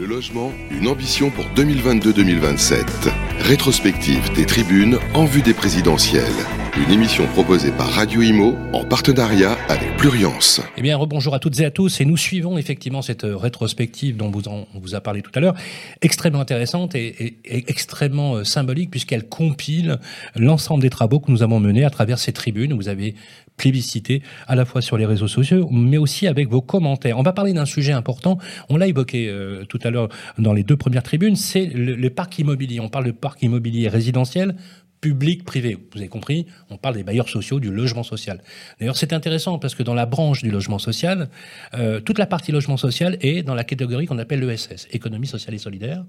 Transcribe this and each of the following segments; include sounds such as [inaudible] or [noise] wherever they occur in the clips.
Le logement, une ambition pour 2022-2027. Rétrospective des tribunes en vue des présidentielles. Une émission proposée par Radio Imo en partenariat avec Pluriance. Eh bien, rebonjour à toutes et à tous. Et nous suivons effectivement cette euh, rétrospective dont vous on vous a parlé tout à l'heure, extrêmement intéressante et, et extrêmement euh, symbolique puisqu'elle compile l'ensemble des travaux que nous avons menés à travers ces tribunes. Vous avez plébiscité à la fois sur les réseaux sociaux, mais aussi avec vos commentaires. On va parler d'un sujet important. On l'a évoqué euh, tout à l'heure dans les deux premières tribunes. C'est le, parc immobilier. On parle de parc immobilier résidentiel public, privé. Vous avez compris, on parle des bailleurs sociaux, du logement social. D'ailleurs, c'est intéressant parce que dans la branche du logement social, euh, toute la partie logement social est dans la catégorie qu'on appelle l'ESS, économie sociale et solidaire.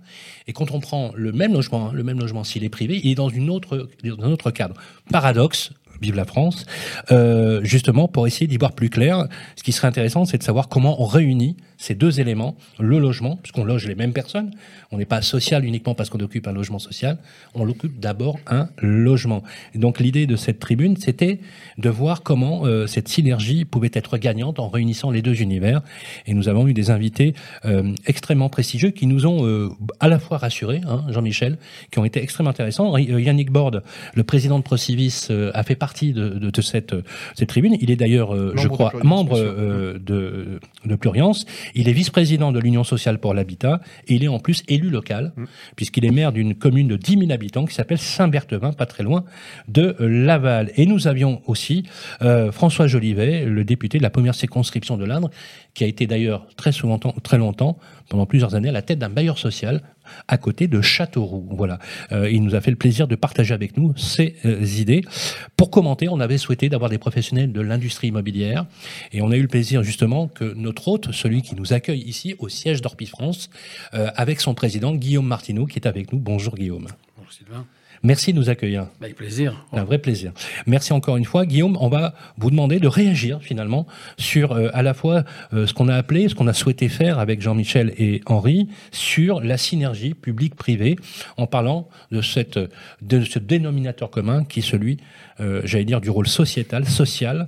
Et quand on prend le même logement, hein, le même logement s'il est privé, il est dans une dans un autre cadre. Paradoxe, Vive la France, euh, justement pour essayer d'y voir plus clair. Ce qui serait intéressant, c'est de savoir comment on réunit ces deux éléments, le logement, puisqu'on loge les mêmes personnes, on n'est pas social uniquement parce qu'on occupe un logement social, on occupe d'abord un logement. Donc l'idée de cette tribune, c'était de voir comment euh, cette synergie pouvait être gagnante en réunissant les deux univers. Et nous avons eu des invités euh, extrêmement prestigieux qui nous ont à la fois rassurés, hein, Jean-Michel, qui ont été extrêmement intéressants. Yannick Borde, le président de Procivis, a fait partie de, de, de cette, cette tribune. Il est d'ailleurs, je crois, membre de, de Pluriance. Il est vice-président de l'Union sociale pour l'habitat et il est en plus élu local, mmh. puisqu'il est maire d'une commune de 10 000 habitants qui s'appelle Saint-Berthevin, pas très loin de Laval. Et nous avions aussi euh, François Jolivet, le député de la première circonscription de l'Indre, qui a été d'ailleurs très souvent, très longtemps, pendant plusieurs années, à la tête d'un bailleur social à côté de Châteauroux. Voilà. Euh, il nous a fait le plaisir de partager avec nous ses euh, idées. Pour commenter, on avait souhaité d'avoir des professionnels de l'industrie immobilière et on a eu le plaisir justement que notre hôte, celui qui nous accueille ici au siège d'Orpi France, euh, avec son président Guillaume Martineau qui est avec nous. Bonjour Guillaume. Bonjour Sylvain. Merci de nous accueillir. Avec plaisir. Un vrai plaisir. Merci encore une fois. Guillaume, on va vous demander de réagir finalement sur euh, à la fois euh, ce qu'on a appelé, ce qu'on a souhaité faire avec Jean-Michel et Henri sur la synergie public-privé en parlant de, cette, de ce dénominateur commun qui est celui, euh, j'allais dire, du rôle sociétal, social,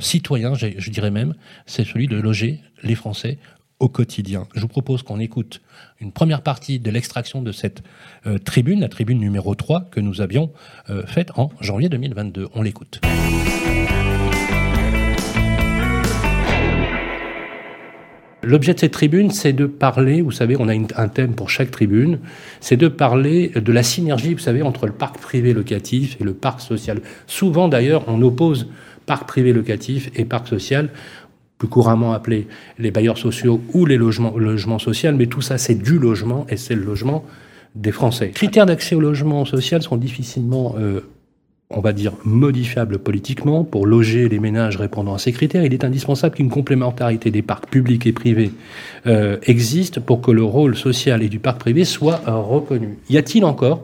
citoyen, je dirais même, c'est celui de loger les Français au quotidien. Je vous propose qu'on écoute une première partie de l'extraction de cette euh, tribune, la tribune numéro 3 que nous avions euh, faite en janvier 2022. On l'écoute. L'objet de cette tribune, c'est de parler, vous savez, on a un thème pour chaque tribune, c'est de parler de la synergie, vous savez, entre le parc privé locatif et le parc social. Souvent, d'ailleurs, on oppose parc privé locatif et parc social plus couramment appelés les bailleurs sociaux ou les logements, sociaux, mais tout ça c'est du logement et c'est le logement des Français. Les critères d'accès au logement social sont difficilement, euh, on va dire, modifiables politiquement. Pour loger les ménages répondant à ces critères, il est indispensable qu'une complémentarité des parcs publics et privés euh, existe pour que le rôle social et du parc privé soit reconnu. Y a-t-il encore,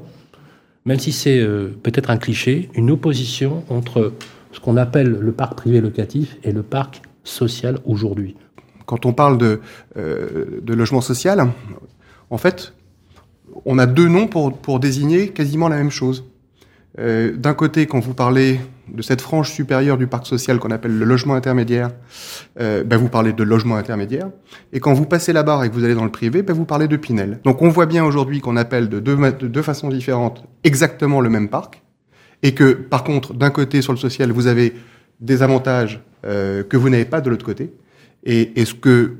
même si c'est euh, peut-être un cliché, une opposition entre ce qu'on appelle le parc privé locatif et le parc social aujourd'hui Quand on parle de, euh, de logement social, en fait, on a deux noms pour, désigner quasiment la même chose. Euh, D'un côté, quand vous parlez de cette frange supérieure du parc social qu'on appelle le logement intermédiaire, euh, ben vous parlez de logement intermédiaire. Et quand vous passez la barre et que vous allez dans le privé, ben vous parlez de Pinel. Donc on voit bien aujourd'hui qu'on appelle de deux façons différentes exactement le même parc. Et que, par contre, d'un côté, sur le social, vous avez des avantages euh, que vous n'avez pas de l'autre côté. Et, ce que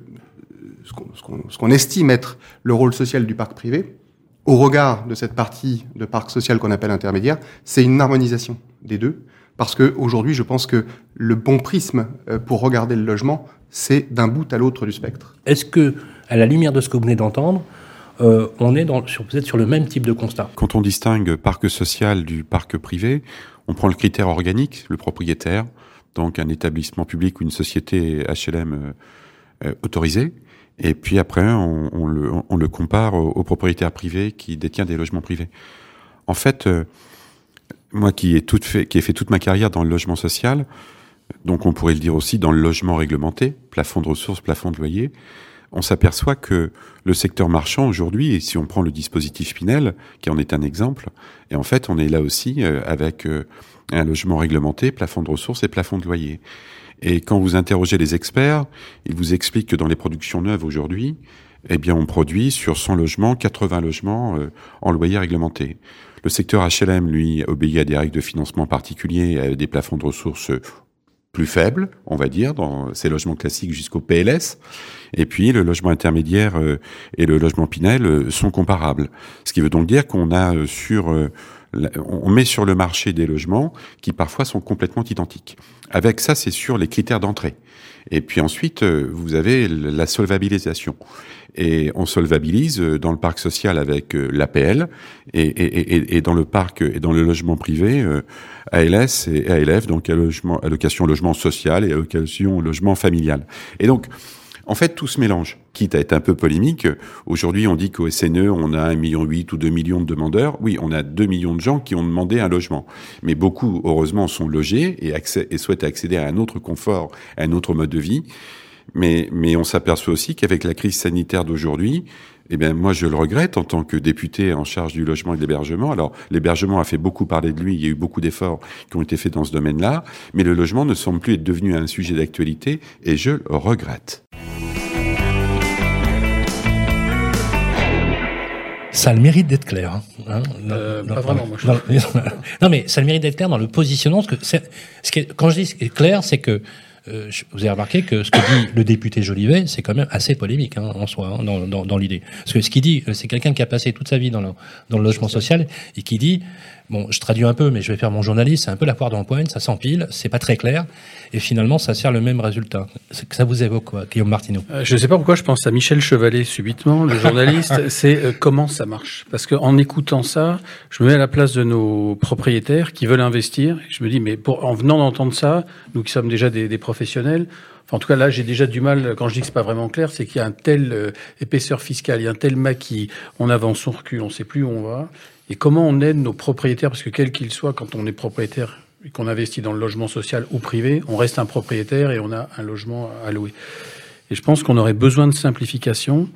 ce qu'on estime être le rôle social du parc privé, au regard de cette partie de parc social qu'on appelle intermédiaire, c'est une harmonisation des deux. Parce que aujourd'hui, je pense que le bon prisme euh, pour regarder le logement, c'est d'un bout à l'autre du spectre. Est-ce que, à la lumière de ce que vous venez d'entendre, euh, on est sur, peut-être sur le même type de constat Quand on distingue parc social du parc privé, on prend le critère organique, le propriétaire, donc un établissement public ou une société HLM euh, euh, autorisée. Et puis après, on, le, compare aux, propriétaires privés qui détiennent des logements privés. En fait, moi qui ai, fait, qui ai fait toute ma carrière dans le logement social, donc on pourrait le dire aussi dans le logement réglementé, plafond de ressources, plafond de loyer, on s'aperçoit que le secteur marchand aujourd'hui, et si on prend le dispositif Pinel, qui en est un exemple, et en fait on est là aussi euh, avec euh, un logement réglementé, plafond de ressources et plafond de loyer. Et quand vous interrogez les experts, ils vous expliquent que dans les productions neuves aujourd'hui, eh bien, on produit sur 100 logements, 80 logements euh, en loyer réglementé. Le secteur HLM, lui, obéit à des règles de financement particuliers, à des plafonds de ressources plus faibles, on va dire, dans ces logements classiques jusqu'au PLS. Et puis, le logement intermédiaire euh, et le logement Pinel euh, sont comparables. Ce qui veut donc dire qu'on a sur on met sur le marché des logements qui parfois sont complètement identiques. Avec ça, c'est sur les critères d'entrée. Et puis ensuite, vous avez la solvabilisation et on solvabilise euh, dans le parc social avec euh, l'APL et, et, et, dans le parc et dans le logement privé euh, ALS et ALF, donc allocation logement social et allocation logement familial. Et donc, en fait, tout se mélange. Quitte à être un peu polémique, aujourd'hui, on dit qu'au SNE, on a 1,8 million ou 2 millions de demandeurs. Oui, on a 2 millions de gens qui ont demandé un logement. Mais beaucoup, heureusement, sont logés et, et souhaitent accéder à un autre confort, à un autre mode de vie. Mais, mais on s'aperçoit aussi qu'avec la crise sanitaire d'aujourd'hui, eh bien, moi, je le regrette en tant que député en charge du logement et de l'hébergement. Alors, l'hébergement a fait beaucoup parler de lui. Il y a eu beaucoup d'efforts qui ont été faits dans ce domaine-là. Mais le logement ne semble plus être devenu un sujet d'actualité et je le regrette. Ça a le mérite d'être clair. Hein, hein euh, pas vraiment, moi, [laughs] non, mais ça a le mérite d'être clair dans le positionnement. Ce que ce qui quand je dis clair, c'est que euh, vous avez remarqué que ce que dit le député Jolivet, c'est quand même assez polémique hein, en soi, hein, dans, dans, dans l'idée. Parce que ce qu'il dit, euh, c'est quelqu'un qui a passé toute sa vie dans le, dans le logement social et qui dit, bon, je traduis un peu, mais je vais faire mon journaliste, c'est un peu la poire d'empoigne, ça s'empile, c'est pas très clair, et finalement, ça sert le même résultat. Ça vous évoque quoi, Guillaume Martineau euh, Je ne sais pas pourquoi je pense à Michel Chevalet subitement, le journaliste, [laughs] c'est comment ça marche? Parce qu'en écoutant ça, je me mets à la place de nos propriétaires qui veulent investir, je me dis, mais pour, en venant d'entendre ça, nous qui sommes déjà des, des professionnels, en tout cas, là, j'ai déjà du mal, quand je dis que c'est pas vraiment clair, c'est qu'il y a un tel euh, épaisseur fiscale, il y a un tel maquis, on avance, on recule, on sait plus où on va. Et comment on aide nos propriétaires, parce que quel qu'il soit, quand on est propriétaire et qu'on investit dans le logement social ou privé, on reste un propriétaire et on a un logement à louer. Et je pense qu'on aurait besoin de simplification.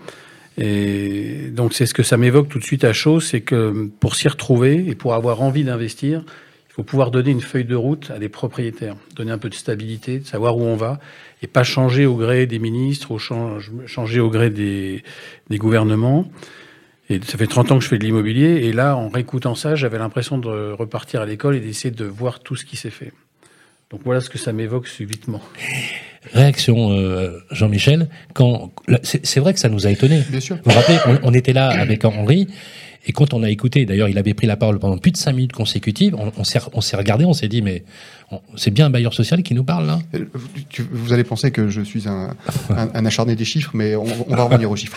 Et donc, c'est ce que ça m'évoque tout de suite à chaud, c'est que pour s'y retrouver et pour avoir envie d'investir, il faut pouvoir donner une feuille de route à des propriétaires, donner un peu de stabilité, savoir où on va, et pas changer au gré des ministres ou changer au gré des, des gouvernements. Et ça fait 30 ans que je fais de l'immobilier, et là, en réécoutant ça, j'avais l'impression de repartir à l'école et d'essayer de voir tout ce qui s'est fait. Donc voilà ce que ça m'évoque subitement. Réaction, euh, Jean-Michel, quand c'est vrai que ça nous a étonnés. Bien sûr. Vous vous rappelez, on, on était là avec Henri, et quand on a écouté, d'ailleurs, il avait pris la parole pendant plus de cinq minutes consécutives, on, s'est regardé, on s'est dit, mais c'est bien un bailleur social qui nous parle là euh, Vous allez penser que je suis un, acharné des chiffres, mais on, va revenir aux chiffres.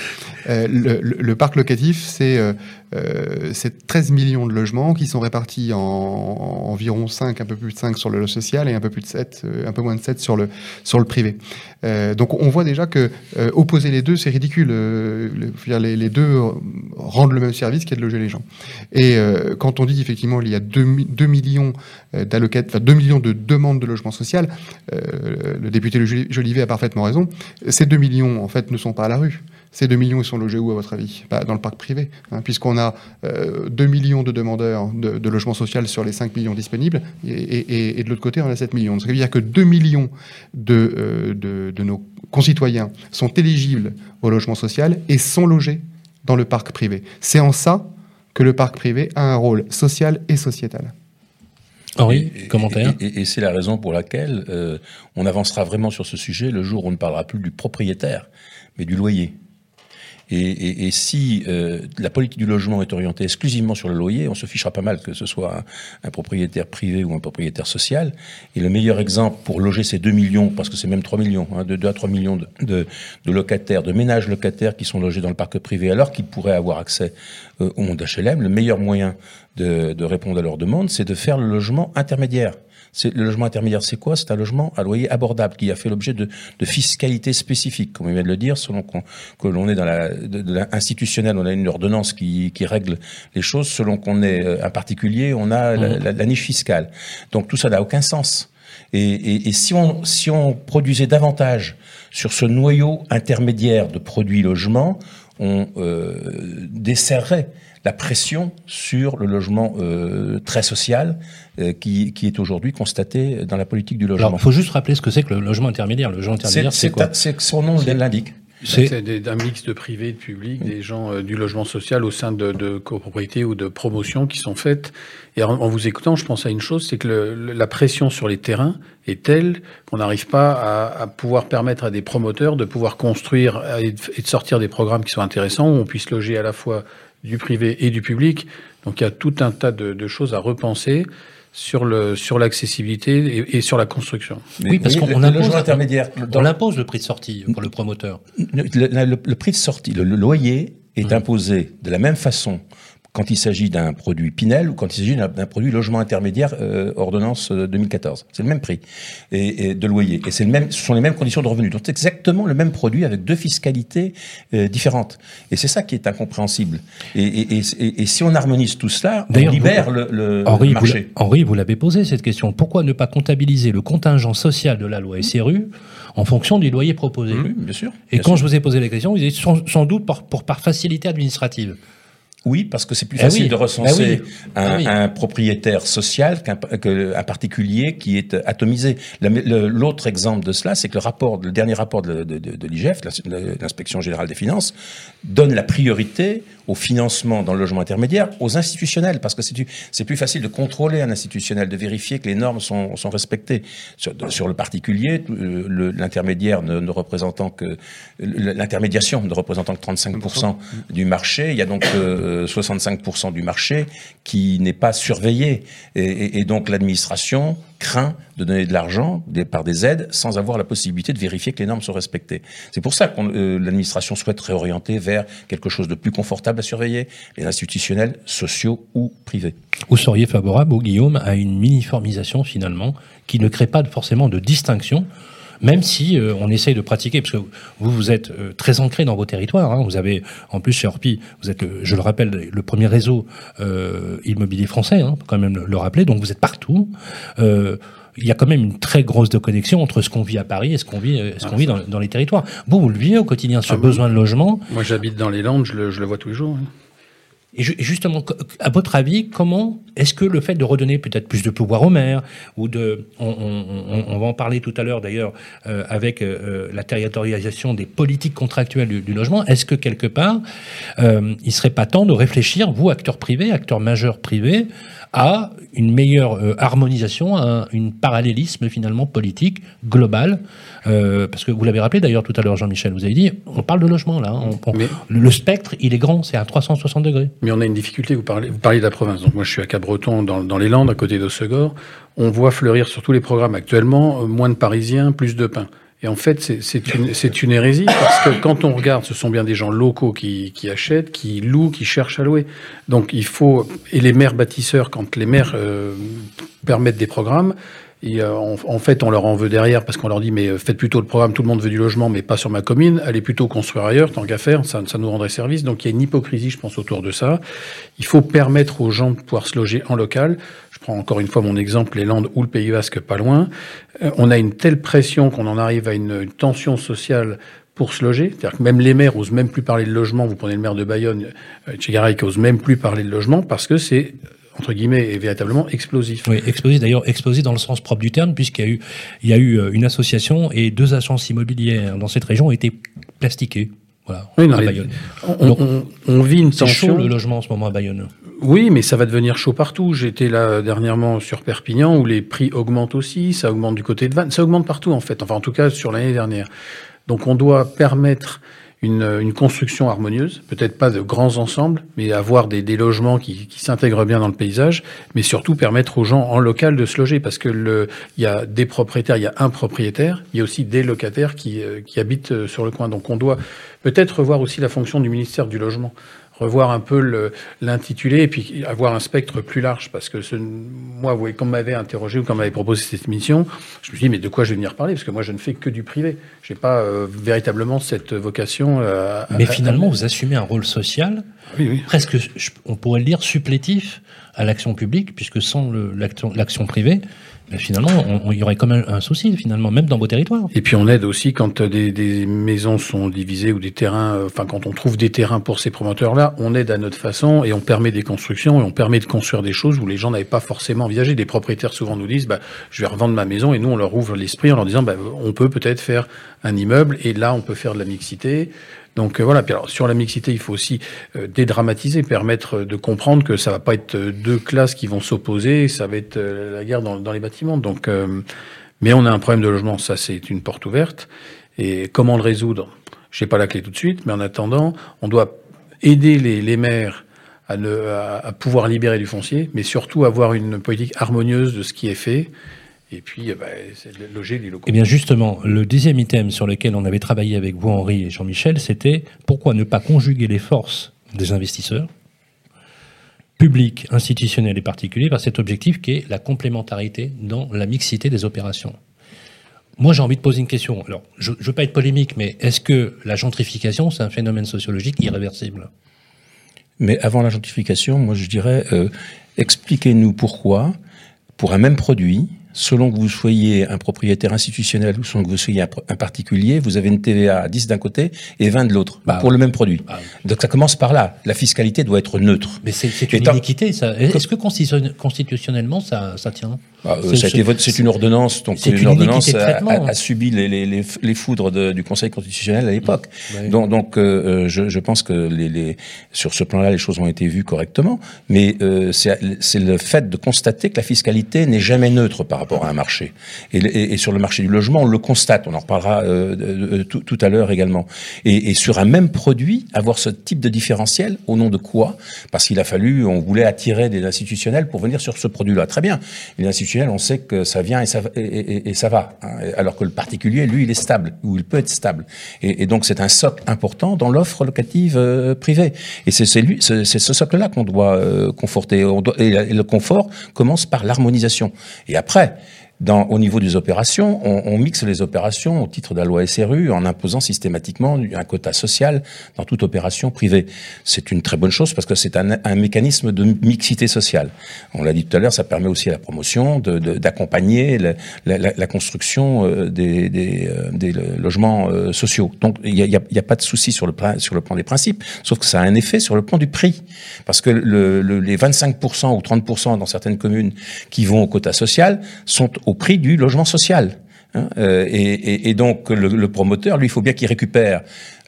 Euh, le, parc locatif, c'est euh, 13 euh, millions de logements qui sont répartis en, environ 5, un peu plus de 5 sur le social et un peu plus de 7, euh, un peu moins de 7 sur le, sur le privé. Donc on voit déjà que opposer les deux, c'est ridicule. Les, les, deux rendent le même service de loger les gens. Et quand on dit effectivement il y a 2, 2 millions 2 millions de demandes de logement social, le député Jolivet a parfaitement raison. Ces 2 millions en fait ne sont pas à la rue. Ces 2 millions, ils sont logés où, à votre avis? Bah, Dans le parc privé, hein, puisqu'on a euh, 2 millions de demandeurs de, logement social sur les 5 millions disponibles, et, de l'autre côté, on a 7 millions. Ça veut dire que 2 millions euh, de nos concitoyens sont éligibles au logement social et sont logés dans le parc privé. C'est en ça que le parc privé a un rôle social et sociétal. Henri, commentaire Et, et, c'est la raison pour laquelle euh, on avancera vraiment sur ce sujet le jour où on ne parlera plus du propriétaire, mais du loyer. Et, et, et si euh, la politique du logement est orientée exclusivement sur le loyer, on se fichera pas mal que ce soit un, un, propriétaire privé ou un propriétaire social. Et le meilleur exemple pour loger ces 2 millions, parce que c'est même 3 millions, hein, de 2 à 3 millions de, de, de, locataires, de ménages locataires qui sont logés dans le parc privé, alors qu'ils pourraient avoir accès euh, au monde HLM, le meilleur moyen de, de répondre à leurs demandes, c'est de faire le logement intermédiaire le logement intermédiaire, c'est quoi? C'est un logement à loyer abordable qui a fait l'objet de, de, fiscalité spécifique, comme il vient de le dire, selon qu'on, que l'on est dans la, de, on a une ordonnance qui, qui, règle les choses. Selon qu'on est euh, un particulier, on a la, mmh. la, la, niche fiscale. Donc tout ça n'a aucun sens. Et, et, et, si, on, si on produisait davantage sur ce noyau intermédiaire de produits logements, on euh, desserrerait la pression sur le logement euh, très social euh, qui, qui, est aujourd'hui constaté dans la politique du logement. il faut juste rappeler ce que c'est que le logement intermédiaire. Le logement intermédiaire, c'est quoi C'est son nom l'indique. C'est des- un mix de privé, de public, des gens euh, du logement social au sein de, de copropriétés ou de promotions qui sont faites. Et en, en vous écoutant, je pense à une chose, c'est que le- le- la pression sur les terrains est telle qu'on n'arrive pas à, à pouvoir permettre à des promoteurs de pouvoir construire et de, et de sortir des programmes qui sont intéressants, où on puisse loger à la fois du privé et du public. Donc il y a tout un tas de, de choses à repenser sur le sur l'accessibilité et, et sur la construction. Mais Oui, parce voyez, qu'on impose- intermédiaire. On impose le prix de sortie pour le promoteur. Le, le- le- le prix de sortie, le, le loyer est Mmh. imposé de la même façon quand il s'agit d'un produit Pinel ou quand il s'agit d'un produit logement intermédiaire euh, ordonnance euh, 2014. C'est le même prix et, et de loyer et c'est le même, ce sont les mêmes conditions de revenus. Donc c'est exactement le même produit avec deux fiscalités euh, différentes. Et c'est ça qui est incompréhensible. Et, et, et, si on harmonise tout cela, on libère vous- le, le Henri, vous, marché. l'a- Henri, vous l'avez posé cette question. Pourquoi ne pas comptabiliser le contingent social de la loi SRU en fonction du loyer proposé Oui, bien sûr. Et Bien quand sûr. je vous ai posé la question, vous avez sans, sans doute par, pour, par facilité administrative. Oui, parce que c'est plus Eh facile oui, de recenser eh oui, un, eh oui. un propriétaire social qu'un particulier qui est atomisé. La- le- L'autre exemple de cela, c'est que le rapport, le dernier rapport de, de, de, de l'IGF, l'inspection générale des finances, donne la priorité au financement dans le logement intermédiaire aux institutionnels, parce que c'est plus facile de contrôler un institutionnel, de vérifier que les normes sont, sont respectées. Sur, de- sur le particulier, euh, l'intermédiaire ne, ne représentant que l'intermédiation ne représentant que 35% du marché, il y a donc euh, 65% du marché qui n'est pas surveillé, et, donc l'administration craint de donner de l'argent des- par des aides sans avoir la possibilité de vérifier que les normes sont respectées. C'est pour ça que l'administration souhaite réorienter vers quelque chose de plus confortable à surveiller, les institutionnels, sociaux ou privés. Vous seriez favorable, Guillaume, à une uniformisation finalement qui ne crée pas forcément de distinction même si euh, on essaye de pratiquer, parce que vous, vous êtes euh, très ancré dans vos territoires. hein. vous avez, en plus, chez Orpi, vous êtes, le- je le rappelle, le premier réseau euh, immobilier français, hein, quand même le, le rappeler. Donc vous êtes partout. Euh, il y a quand même une très grosse déconnexion entre ce qu'on vit à Paris et ce qu'on vit, euh, ce qu'on vit dans, dans les territoires. Vous, vous le vivez au quotidien, ce Ah oui. besoin de logement. Moi, j'habite dans les Landes, je le, je le vois tous les jours. hein. Et ju- justement, à votre avis, comment est-ce que le fait de redonner peut-être plus de pouvoir aux maires, ou de, on, va en parler tout à l'heure d'ailleurs euh, avec euh, la territorialisation des politiques contractuelles du, logement, est-ce que quelque part, euh, il serait pas temps de réfléchir, vous acteurs privés, acteurs majeurs privés, à une meilleure euh, harmonisation, à un parallélisme finalement politique global, euh, parce que vous l'avez rappelé d'ailleurs tout à l'heure, Jean-Michel, vous avez dit, on parle de logement là, hein, on- on- Mais- le, le spectre, il est grand, c'est à 360 degrés. Mais on a une difficulté, vous parlez, vous parlez de la province. Donc moi, je suis à Cabreton, dans, dans les Landes, à côté d'Ossegor. On voit fleurir sur tous les programmes actuellement, euh, moins de Parisiens, plus de pain. Et en fait, c'est- une, hérésie, parce que quand on regarde, ce sont bien des gens locaux qui, achètent, qui louent, qui cherchent à louer. Donc il faut... Et les maires bâtisseurs, quand les maires euh, permettent des programmes, et en, fait, on leur en veut derrière parce qu'on leur dit mais euh, faites plutôt le programme, tout le monde veut du logement, mais pas sur ma commune. Allez plutôt construire ailleurs, tant qu'à faire, ça nous rendrait service. Donc il y a une hypocrisie, je pense, autour de ça. Il faut permettre aux gens de pouvoir se loger en local. Prends encore une fois mon exemple, les Landes ou le Pays Basque, pas loin. Euh, on a une telle pression qu'on en arrive à une, tension sociale pour se loger. C'est-à-dire que même les maires osent même plus parler de logement. Vous prenez le maire de Bayonne, euh, Tchegaray, qui ose même plus parler de logement parce que c'est entre guillemets, véritablement explosif. Oui, explosif d'ailleurs, explosif dans le sens propre du terme, puisqu'il y a eu, il y a eu euh, une association et deux agences immobilières dans cette région ont été plastiquées. Voilà, Oui, non, à les- Bayonne. On, Donc, on- on vit une C'est chaud tension. le logement en ce moment à Bayonne. Oui, mais ça va devenir chaud partout. J'étais là dernièrement sur Perpignan où les prix augmentent aussi. Ça augmente du côté de Vannes. Ça augmente partout en fait. Enfin, en tout cas sur l'année dernière. Donc, on doit permettre une, une construction harmonieuse. Peut-être pas de grands ensembles, mais avoir des, des logements qui, s'intègrent bien dans le paysage. Mais surtout permettre aux gens en local de se loger parce que le, il y a des propriétaires, il y a un propriétaire. Il y a aussi des locataires qui, euh, qui habitent euh, sur le coin. Donc, on doit peut-être revoir aussi la fonction du ministère du logement revoir un peu l'intitulé et puis avoir un spectre plus large parce que ce, moi, vous voyez, quand m'avait interrogé ou quand m'avait proposé cette émission, je me suis dit mais de quoi je vais venir parler? Parce que moi je ne fais que du privé. J'ai pas euh, véritablement cette vocation. euh, à- Mais à- finalement, à- vous assumez un rôle social, oui, oui. presque, je- on pourrait le dire, supplétif à l'action publique, puisque sans l'action privée, ben finalement, il y aurait quand même un souci, finalement, même dans vos territoires. Et puis on aide aussi quand des, des maisons sont divisées ou des terrains, euh, enfin quand on trouve des terrains pour ces promoteurs-là, on aide à notre façon et on permet des constructions et on permet de construire des choses où les gens n'avaient pas forcément envisagé. Des propriétaires souvent nous disent, bah, je vais revendre ma maison et nous on leur ouvre l'esprit en leur disant, bah, on peut peut-être faire un immeuble et là on peut faire de la mixité. Donc euh, voilà. Puis alors sur la mixité, il faut aussi euh, dédramatiser, permettre de comprendre que ça va pas être deux classes qui vont s'opposer, ça va être euh, la guerre dans, les bâtiments. Donc, mais on a un problème de logement, ça c'est une porte ouverte. Et comment le résoudre? Je n'ai pas la clé tout de suite, mais en attendant, on doit aider les, maires à pouvoir libérer du foncier, mais surtout avoir une politique harmonieuse de ce qui est fait et puis, eh ben, loger les locaux. Eh bien, justement, le deuxième item sur lequel on avait travaillé avec vous, Henri et Jean-Michel, c'était pourquoi ne pas conjuguer les forces des investisseurs, publics, institutionnels et particuliers, vers cet objectif qui est la complémentarité dans la mixité des opérations. Moi, j'ai envie de poser une question. Alors, je ne veux pas être polémique, mais est-ce que la gentrification, c'est un phénomène sociologique irréversible? Mais avant la gentrification, moi, je dirais, euh, expliquez-nous pourquoi, pour un même produit, selon que vous soyez un propriétaire institutionnel ou selon que vous soyez un, particulier, vous avez une TVA à 10 d'un côté et 20 de l'autre bah pour le même produit. Bah Donc ça commence par là. La fiscalité doit être neutre. Mais c'est une iniquité, ça. Est-ce que constitutionnellement ça, ça tient? Bah, euh, c'est une ordonnance, donc une, ordonnance a, a, subi les, les, les, les foudres de, du Conseil constitutionnel à l'époque. Donc, donc euh, je, je, pense que les, sur ce plan-là, les choses ont été vues correctement, mais euh, c'est le fait de constater que la fiscalité n'est jamais neutre par rapport à un marché. Et, et, et, sur le marché du logement, on le constate, on en reparlera euh, tout, tout, à l'heure également. Et, et, sur un même produit, avoir ce type de différentiel, au nom de quoi? Parce qu'il a fallu, on voulait attirer des institutionnels pour venir sur ce produit-là. Très bien. Les on sait que ça vient et ça, et, ça va. Hein. alors que le particulier, lui, il est stable, ou il peut être stable. Et, donc, c'est un socle important dans l'offre locative euh, privée. Et c'est ce socle-là qu'on doit euh, conforter. et le confort commence par l'harmonisation. Et après, that. Dans, au niveau des opérations, on, on, mixe les opérations au titre de la loi SRU en imposant systématiquement un quota social dans toute opération privée. C'est une très bonne chose parce que c'est un, un, mécanisme de mixité sociale. On l'a dit tout à l'heure, ça permet aussi la promotion d'accompagner la, la, la, construction euh, des, des, euh, des logements euh, sociaux. Donc il n'y a, y a, pas de souci sur le, sur le plan des principes, sauf que ça a un effet sur le plan du prix. Parce que le, le, les 25% ou 30% dans certaines communes qui vont au quota social sont au prix du logement social. Hein, euh, et, et, donc le, promoteur, lui, il faut bien qu'il récupère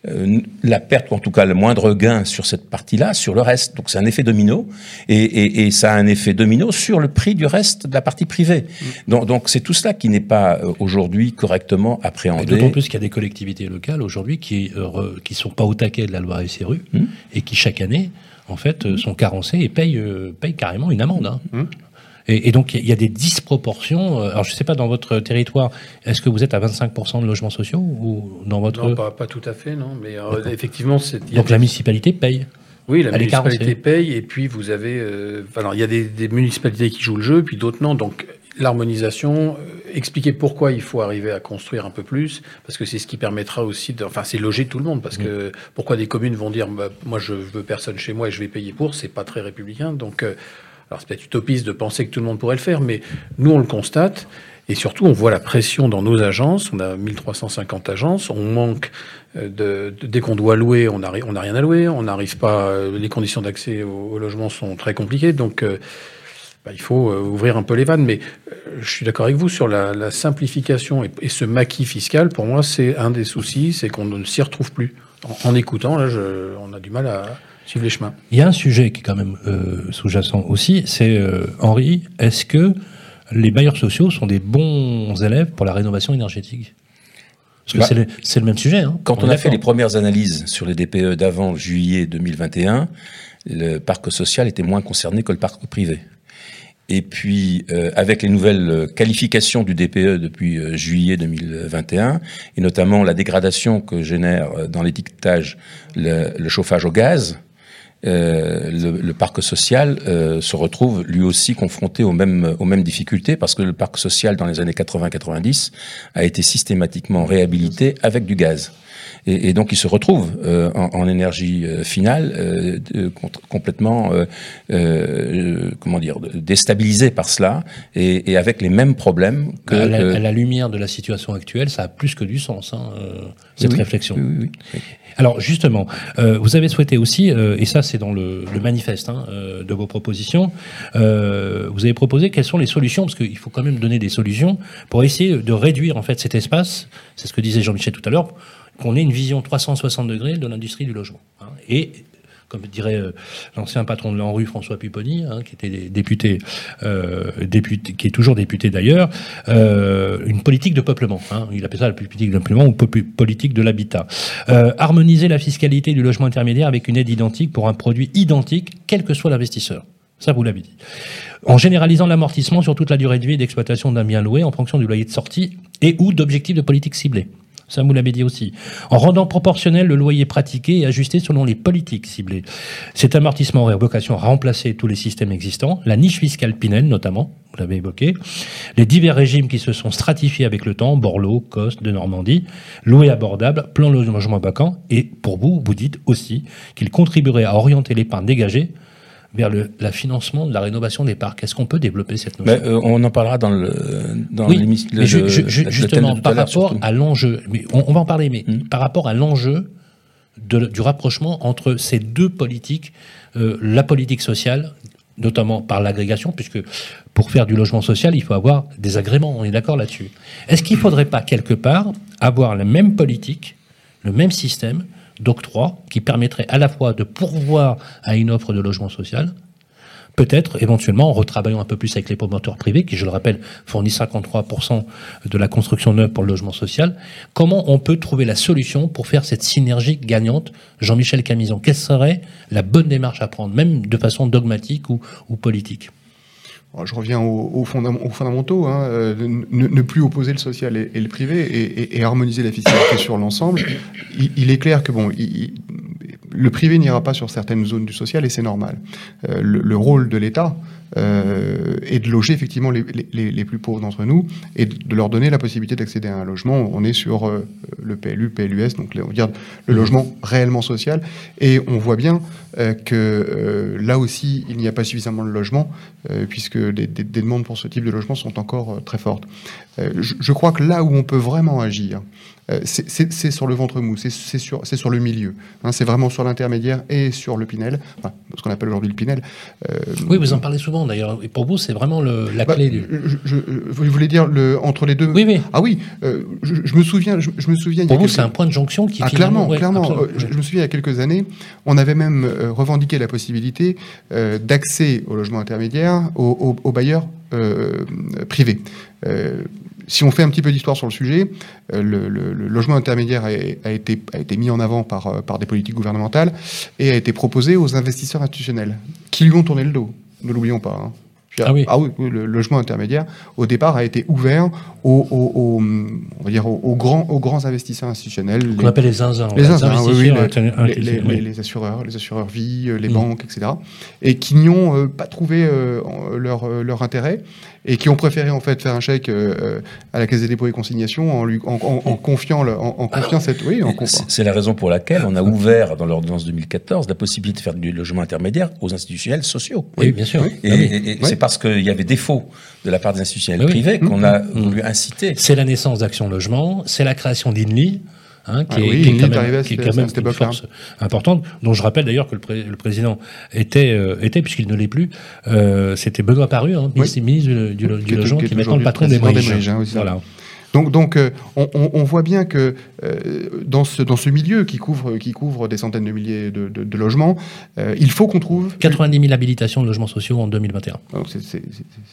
euh, la perte, ou en tout cas le moindre gain sur cette partie-là, sur le reste. Donc c'est un effet domino, et, et, ça a un effet domino sur le prix du reste de la partie privée. Mm. Donc, c'est tout cela qui n'est pas euh, aujourd'hui correctement appréhendé. D'autant plus qu'il y a des collectivités locales aujourd'hui qui euh, qui sont pas au taquet de la loi SRU mm. et qui chaque année en fait sont carencées et payent, payent carrément une amende. Hein. Mm. Et, et donc, il y a des disproportions. Euh, alors, je ne sais pas, dans votre territoire, est-ce que vous êtes à 25% de logements sociaux ou dans votre... Non, pas, pas tout à fait, non. Mais euh, effectivement, c'est... Donc, la municipalité paye oui, la municipalité paye, et puis vous avez... Euh, alors, il y a des, des, municipalités qui jouent le jeu, puis d'autres non. Donc, l'harmonisation, euh, expliquer pourquoi il faut arriver à construire un peu plus, parce que c'est ce qui permettra aussi, de, enfin c'est loger tout le monde, parce que pourquoi des communes vont dire, bah, moi je veux personne chez moi et je vais payer pour, c'est pas très républicain. Donc alors c'est peut-être utopiste de penser que tout le monde pourrait le faire, mais nous on le constate. Et surtout, on voit la pression dans nos agences. On a 1350 agences. On manque euh, de, dès qu'on doit louer, on n'a rien à louer. On n'arrive pas. Euh, les conditions d'accès au, logement sont très compliquées. Donc, euh, bah, il faut ouvrir un peu les vannes. Mais je suis d'accord avec vous sur la, simplification et, ce maquis fiscal. Pour moi, c'est un des soucis, c'est qu'on ne s'y retrouve plus. En, écoutant, là, on a du mal à suivre les chemins. Il y a un sujet qui est quand même euh, sous-jacent aussi, c'est euh, Henri, est-ce que les bailleurs sociaux sont des bons élèves pour la rénovation énergétique? Parce que bah, c'est le, même sujet. Hein, quand on, a fait les premières analyses sur les DPE d'avant juillet 2021, le parc social était moins concerné que le parc privé. Et puis, euh, avec les nouvelles qualifications du DPE depuis euh, juillet 2021, et notamment la dégradation que génère euh, dans l'étiquetage le, le, chauffage au gaz, euh, le, parc social euh, se retrouve lui aussi confronté aux mêmes, aux mêmes difficultés parce que le parc social dans les années 80-90 a été systématiquement réhabilité avec du gaz. Et, et donc ils se retrouvent euh, en, en, énergie euh, finale euh, complètement, comment dire, déstabilisés par cela et, et, avec les mêmes problèmes que... À la, à la, lumière de la situation actuelle, ça a plus que du sens, hein, cette oui, réflexion. Oui, oui, alors justement, euh, vous avez souhaité aussi, euh, et ça c'est dans le, le manifeste hein, euh, de vos propositions, vous avez proposé quelles sont les solutions, parce qu'il faut quand même donner des solutions pour essayer de réduire en fait cet espace, c'est ce que disait Jean-Michel tout à l'heure, qu'on ait une vision 360 degrés de l'industrie du logement. Hein, et comme dirait euh, l'ancien patron de l'ANRU, François Pupponi, hein, qui était député, euh, député, qui est toujours député d'ailleurs, euh, une politique de peuplement. Hein, il appelle ça la politique de peuplement ou politique de l'habitat. Harmoniser la fiscalité du logement intermédiaire avec une aide identique pour un produit identique, quel que soit l'investisseur. Ça, vous l'avez dit. En généralisant l'amortissement sur toute la durée de vie d'exploitation d'un bien loué en fonction du loyer de sortie et ou d'objectifs de politique ciblée. Ça, vous l'avez dit aussi. En rendant proportionnel le loyer pratiqué et ajusté selon les politiques ciblées. Cet amortissement aurait vocation à remplacer tous les systèmes existants, la niche fiscale Pinel notamment, vous l'avez évoqué, les divers régimes qui se sont stratifiés avec le temps, Borloo, Coste, de Normandie, loué abordable, plan logement vacant, et pour vous, vous dites aussi qu'il contribuerait à orienter l'épargne dégagée vers le la financement de la rénovation des parcs. Est-ce qu'on peut développer cette notion? Mais, euh, On en parlera dans le dans oui, mais justement par rapport à l'enjeu. On, on, va en parler, mais mmh. par rapport à l'enjeu du rapprochement entre ces deux politiques, euh, la politique sociale notamment par l'agrégation, puisque pour faire du logement social, il faut avoir des agréments, on est d'accord là-dessus. Est-ce qu'il ne faudrait pas, quelque part, avoir la même politique, le même système, d'octroi qui permettrait à la fois de pourvoir à une offre de logement social, peut-être éventuellement en retravaillant un peu plus avec les promoteurs privés, qui, je le rappelle, fournissent 53% de la construction neuve pour le logement social, comment on peut trouver la solution pour faire cette synergie gagnante? Jean-Michel Camison, quelle serait la bonne démarche à prendre, même de façon dogmatique ou, ou politique? Je reviens aux, aux, fondamentaux, hein, euh, ne, plus opposer le social et, le privé et, harmoniser la fiscalité sur l'ensemble. Il, est clair que bon, le privé n'ira pas sur certaines zones du social et c'est normal. Euh, le, rôle de l'État euh, est de loger effectivement les, les, les plus pauvres d'entre nous et de leur donner la possibilité d'accéder à un logement. On est sur euh, le PLU, PLUS, donc on regarde le logement réellement social et on voit bien euh, que là aussi il n'y a pas suffisamment de logements puisque des, des, des, demandes pour ce type de logement sont encore très fortes. Je, je, crois que là où on peut vraiment agir, c'est sur le ventre mou, c'est sur, sur le milieu. Hein, c'est vraiment sur l'intermédiaire et sur le Pinel, enfin, ce qu'on appelle aujourd'hui le Pinel. Oui, vous en parlez souvent d'ailleurs. Et pour vous, c'est vraiment le, la bah, clé. Du... Je, je, vous voulez dire le, entre les deux Oui, oui. Ah oui, euh, je, me souviens. Je, me souviens. Pour vous, quelques... c'est un point de jonction qui. Ah, clairement, ouais, clairement. Euh, je, me souviens il y a quelques années, on avait même euh, revendiqué la possibilité d'accès au logement intermédiaire aux, aux, aux bailleurs privés si on fait un petit peu d'histoire sur le sujet, euh, le, le, le, logement intermédiaire a, a, été, a été mis en avant par, par des politiques gouvernementales et a été proposé aux investisseurs institutionnels, qui lui ont tourné le dos, ne l'oublions pas. Hein. Ah oui. ah oui, le logement intermédiaire, au départ, a été ouvert aux, aux, aux on va dire aux, grands, aux grands investisseurs institutionnels. Qu'on appelle les zinzins. Les zinzins, oui, oui, les, les, les, les, assureurs, les assureurs vie, les mmh. banques, etc. Et qui n'y ont euh, pas trouvé euh, leur, leur intérêt et qui ont préféré en fait faire un chèque euh, à la Caisse des dépôts et consignations en, lui, en, en, en confiant, le, en, en confiant cette. Oui, c'est la raison pour laquelle on a ouvert dans l'ordonnance 2014 la possibilité de faire du logement intermédiaire aux institutionnels sociaux. Oui, bien sûr. Et, ah oui. et, et oui. c'est parce qu'il y avait défaut de la part des institutionnels oui. privés qu'on a mmh. voulu inciter. C'est la naissance d'Action Logement, c'est la création d'INLI. Hein, qui, ah est, oui, qui, est, quand même, qui est quand même une force importante, dont je rappelle d'ailleurs que le, pré le, président était, euh, était puisqu'il ne l'est plus, euh, c'était Benoît Paru, hein, oui. ministre du, du, du, du Logement, qui est maintenant le patron des Briges. Voilà. Donc, donc euh, on, on, voit bien que euh, dans, ce, dans ce milieu qui couvre, qui couvre des centaines de milliers de, de, de logements, euh, il faut qu'on trouve... 90 000 habilitations de logements sociaux en 2021. C'est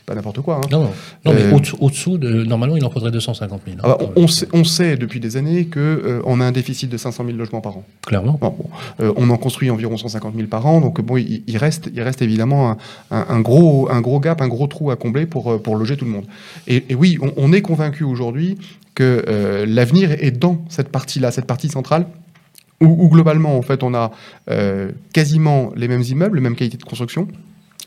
pas n'importe quoi. Hein. Non, non. non mais au-dessous, de, normalement, il en faudrait 250 000. Hein. On, sait, on, sait, depuis des années qu'on on a un déficit de 500 000 logements par an. Clairement. Bon, bon, on en construit environ 150 000 par an, donc bon, il, il reste, il reste évidemment un, un, un, gros, un gros gap, un gros trou à combler pour, pour loger tout le monde. Et, et oui, on, on est convaincu aujourd'hui que euh, l'avenir est dans cette partie-là, cette partie centrale, où, globalement, en fait, on a euh, quasiment les mêmes immeubles, les mêmes qualités de construction,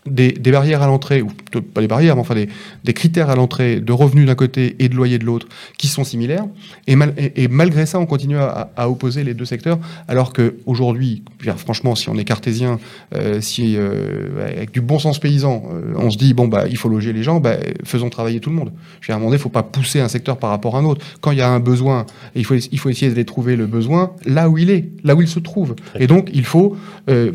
des, des barrières à l'entrée, ou pas des barrières, mais enfin des, des critères à l'entrée de revenus d'un côté et de loyer de l'autre qui sont similaires. Et, mal- et- et malgré ça, on continue à, à opposer les deux secteurs, alors qu'aujourd'hui, franchement, si on est cartésien, euh, si euh, avec du bon sens paysan, euh, on se dit bon bah il faut loger les gens, bah, faisons travailler tout le monde. Je veux dire, à un moment donné, il faut pas pousser un secteur par rapport à un autre. Quand il y a un besoin, il faut il faut essayer d'aller trouver le besoin là où il est, là où il se trouve. Et donc il faut euh,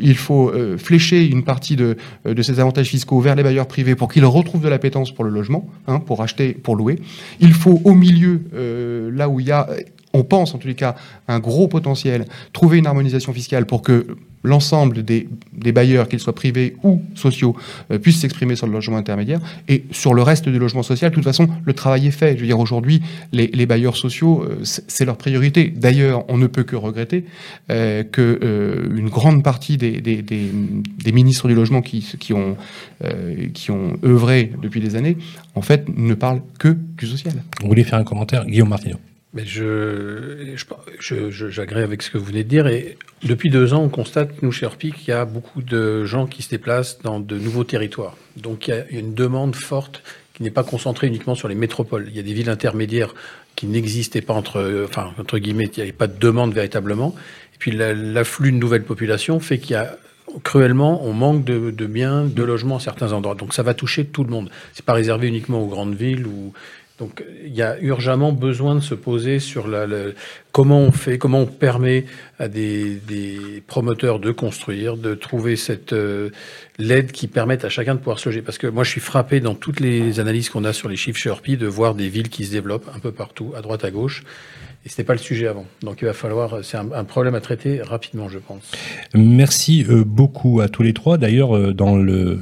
il faut euh, flécher une partie de de ces avantages fiscaux vers les bailleurs privés pour qu'ils retrouvent de l'appétence pour le logement, hein, pour acheter, pour louer. Il faut au milieu, euh, là où il y a, on pense en tous les cas, un gros potentiel, trouver une harmonisation fiscale pour que l'ensemble des, bailleurs, qu'ils soient privés ou sociaux, euh, puissent s'exprimer sur le logement intermédiaire. Et sur le reste du logement social, de toute façon, le travail est fait. Je veux dire, aujourd'hui, les, bailleurs sociaux, euh, c'est leur priorité. D'ailleurs, on ne peut que regretter euh, que euh, une grande partie des, ministres du logement qui, ont, qui ont œuvré depuis des années, en fait, ne parlent que du social. Vous voulez faire un commentaire, Guillaume Martineau Mais je, j'agrée avec ce que vous venez de dire. Et depuis deux ans, on constate, nous, chez Orpi, qu'il y a beaucoup de gens qui se déplacent dans de nouveaux territoires. Donc, il y a une demande forte qui n'est pas concentrée uniquement sur les métropoles. Il y a des villes intermédiaires qui n'existaient pas entre, enfin, entre guillemets, il n'y avait pas de demande véritablement. Et puis, la- l'afflux de nouvelles populations fait qu'il y a cruellement, on manque de, de biens, de logements à certains endroits. Donc, ça va toucher tout le monde. C'est pas réservé uniquement aux grandes villes ou donc il y a urgemment besoin de se poser sur la, comment on fait, comment on permet à des, promoteurs de construire, de trouver cette euh, l'aide qui permette à chacun de pouvoir se loger. Parce que moi je suis frappé dans toutes les analyses qu'on a sur les chiffres chez Orpi de voir des villes qui se développent un peu partout, à droite, à gauche. Et c'était pas le sujet avant. Donc il va falloir, c'est un, un problème à traiter rapidement, je pense. Merci euh, beaucoup à tous les trois. D'ailleurs, euh, dans le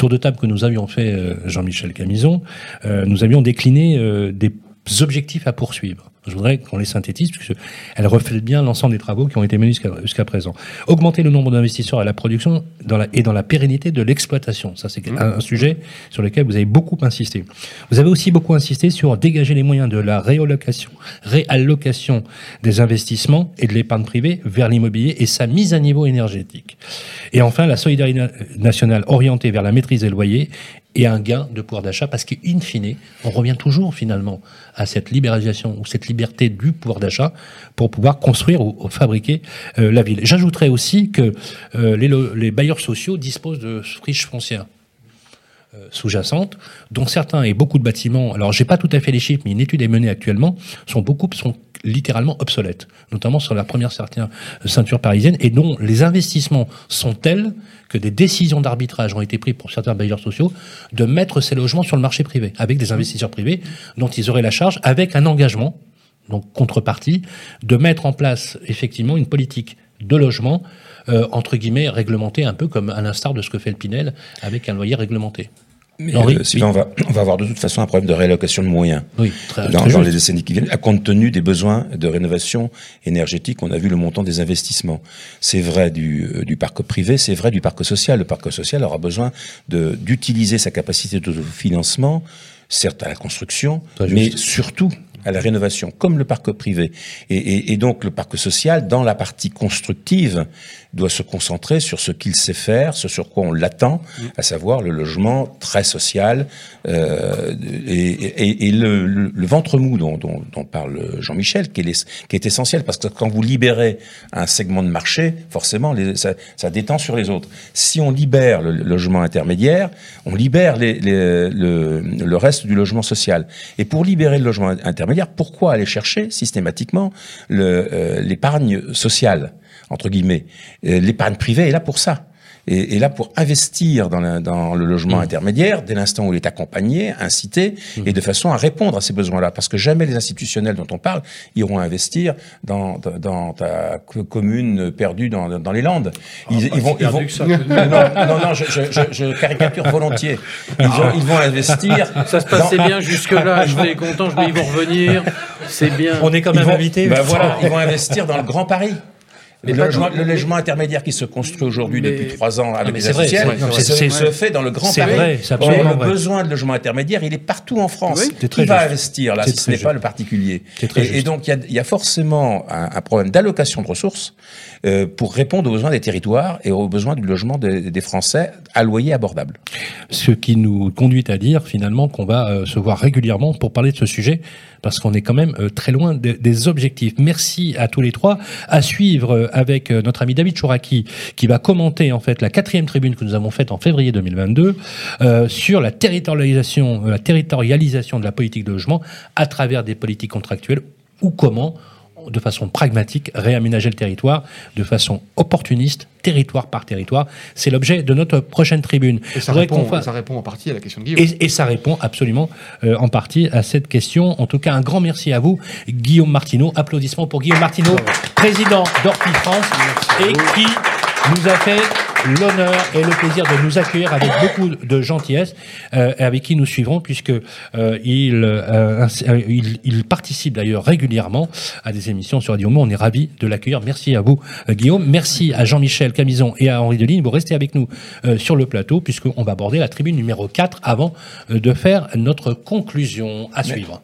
tour de table que nous avions fait, euh, Jean-Michel Camison, euh, nous avions décliné euh, des objectifs à poursuivre. Je voudrais qu'on les synthétise, puisque elles reflètent bien l'ensemble des travaux qui ont été menés jusqu'à présent. Augmenter le nombre d'investisseurs à la production dans la, et dans la pérennité de l'exploitation. Ça, c'est un, un sujet sur lequel vous avez beaucoup insisté. Vous avez aussi beaucoup insisté sur dégager les moyens de la réallocation, réallocation des investissements et de l'épargne privée vers l'immobilier et sa mise à niveau énergétique. Et enfin, la solidarité nationale orientée vers la maîtrise des loyers et un gain de pouvoir d'achat parce qu'in fine, on revient toujours finalement à cette libéralisation ou cette liberté du pouvoir d'achat pour pouvoir construire ou, fabriquer euh, la ville. J'ajouterais aussi que euh, les, bailleurs sociaux disposent de friches foncières euh, sous-jacentes, dont certains et beaucoup de bâtiments, alors j'ai pas tout à fait les chiffres, mais une étude est menée actuellement, sont beaucoup littéralement obsolètes, notamment sur la première ceinture parisienne, et dont les investissements sont tels que des décisions d'arbitrage ont été prises pour certains bailleurs sociaux de mettre ces logements sur le marché privé, avec des investisseurs privés dont ils auraient la charge, avec un engagement, donc contrepartie, de mettre en place effectivement une politique de logement, euh, entre guillemets, réglementée, un peu comme à l'instar de ce que fait le Pinel avec un loyer réglementé. Mais, Henri, euh, on, va, on va avoir de toute façon un problème de réallocation de moyens. Oui, très, dans, très dans les décennies qui viennent, à compte tenu des besoins de rénovation énergétique, on a vu le montant des investissements. C'est vrai du, euh, du parc privé, c'est vrai du parc social. Le parc social aura besoin de- d'utiliser sa capacité d'autofinancement, certes à la construction, mais surtout à la rénovation, comme le parc privé. Et, et- et donc le parc social, dans la partie constructive, doit se concentrer sur ce qu'il sait faire, ce sur quoi on l'attend, à savoir le logement très social euh, et, et- et le, le- le ventre mou dont, dont- dont parle Jean-Michel, qui qui est essentiel, parce que quand vous libérez un segment de marché, forcément, les- ça, ça détend sur les autres. Si on libère le logement intermédiaire, on libère les- les- le, le reste du logement social. Et pour libérer le logement intermédiaire, pourquoi aller chercher systématiquement le, euh, l'épargne sociale? Entre guillemets. Euh, L'épargne privée est là pour ça. Et, et là pour investir dans, la- dans le logement intermédiaire dès l'instant où il est accompagné, incité, et de façon à répondre à ces besoins-là. Parce que jamais les institutionnels dont on parle iront investir dans, dans, dans ta co- commune perdue dans, dans les Landes. Ils, ils vont, ils vont- perdu que ça, tout de non, non, non, je, je, je, je caricature volontiers. Ils vont, ils vont investir. Ça se passait dans- bien jusque-là, je suis content, je dis, ils vont revenir, c'est bien. On est quand Ils même vont, invité. ben voilà, ils vont investir dans le Grand Paris. Le logement, le logement intermédiaire qui se construit aujourd'hui depuis trois ans avec les associations, se, fait dans le Grand c'est Paris. vrai, Or, absolument le vrai. besoin de logement intermédiaire, il est partout en France. c'est très Qui va juste. investir là si ce n'est pas le particulier C'est très et, et donc il y a, il y a forcément un, un problème d'allocation de ressources euh, pour répondre aux besoins des territoires et aux besoins du logement des, des Français à loyer abordable. Ce qui nous conduit à dire finalement qu'on va euh, se voir régulièrement pour parler de ce sujet, parce qu'on est quand même euh, très loin de- des objectifs. Merci à tous les trois. À suivre euh, avec euh, notre ami David Chouraki, qui va commenter en fait la quatrième tribune que nous avons faite en février 2022 euh, sur la territorialisation, la territorialisation de la politique de logement à travers des politiques contractuelles ou comment de façon pragmatique, réaménager le territoire de façon opportuniste, territoire par territoire. C'est l'objet de notre prochaine tribune. Et ça répond, ça en partie à la question de Guillaume. et, et ça répond absolument euh, en partie à cette question. En tout cas, un grand merci à vous, Guillaume Martineau. Applaudissements pour Guillaume Martineau, président d'Orpi France, et qui nous a fait l'honneur et le plaisir de nous accueillir avec beaucoup de gentillesse, euh, et avec qui nous suivrons, puisque euh, il, euh, euh, il, il participe d'ailleurs régulièrement à des émissions sur Radio Mont. On est ravis de l'accueillir. Merci à vous, euh, Guillaume. Merci à Jean-Michel Camison et à Henri Deligne. Vous restez avec nous euh, sur le plateau, puisqu'on va aborder la tribune numéro 4 avant de faire notre conclusion à suivre.